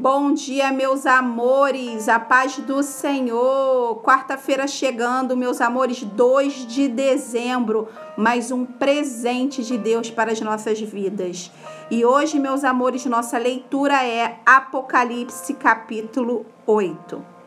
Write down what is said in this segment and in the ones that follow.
Bom dia, meus amores, a paz do Senhor. Quarta-feira chegando, meus amores, 2 de dezembro, mais um presente de Deus para as nossas vidas. E hoje, meus amores, nossa leitura é Apocalipse, capítulo 8.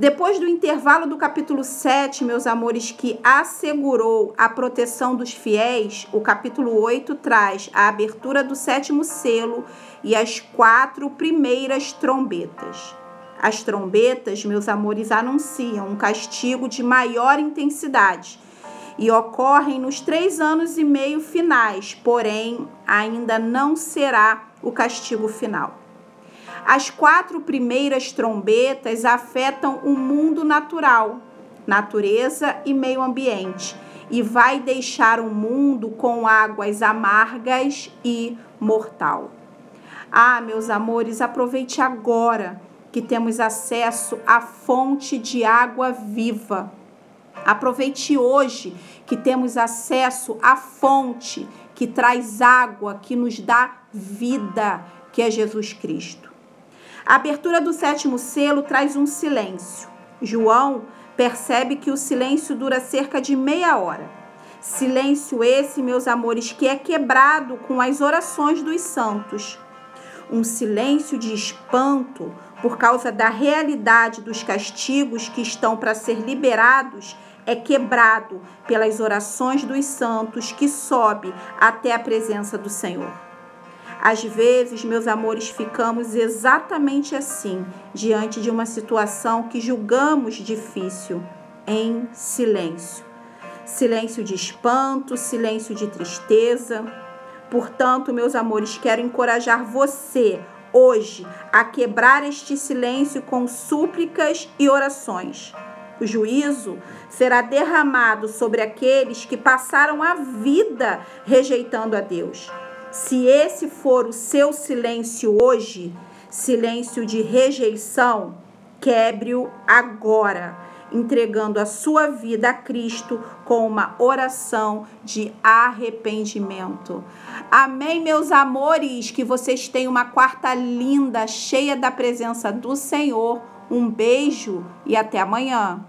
Depois do intervalo do capítulo 7, meus amores, que assegurou a proteção dos fiéis, o capítulo 8 traz a abertura do sétimo selo e as quatro primeiras trombetas. As trombetas, meus amores, anunciam um castigo de maior intensidade e ocorrem nos três anos e meio finais, porém, ainda não será o castigo final. As quatro primeiras trombetas afetam o mundo natural, natureza e meio ambiente, e vai deixar o mundo com águas amargas e mortal. Ah, meus amores, aproveite agora que temos acesso à fonte de água viva. Aproveite hoje que temos acesso à fonte que traz água, que nos dá vida, que é Jesus Cristo. A abertura do sétimo selo traz um silêncio. João percebe que o silêncio dura cerca de meia hora. Silêncio esse, meus amores, que é quebrado com as orações dos santos. Um silêncio de espanto por causa da realidade dos castigos que estão para ser liberados é quebrado pelas orações dos santos que sobe até a presença do Senhor. Às vezes, meus amores, ficamos exatamente assim, diante de uma situação que julgamos difícil, em silêncio. Silêncio de espanto, silêncio de tristeza. Portanto, meus amores, quero encorajar você hoje a quebrar este silêncio com súplicas e orações. O juízo será derramado sobre aqueles que passaram a vida rejeitando a Deus. Se esse for o seu silêncio hoje, silêncio de rejeição, quebre-o agora, entregando a sua vida a Cristo com uma oração de arrependimento. Amém, meus amores, que vocês tenham uma quarta linda, cheia da presença do Senhor. Um beijo e até amanhã.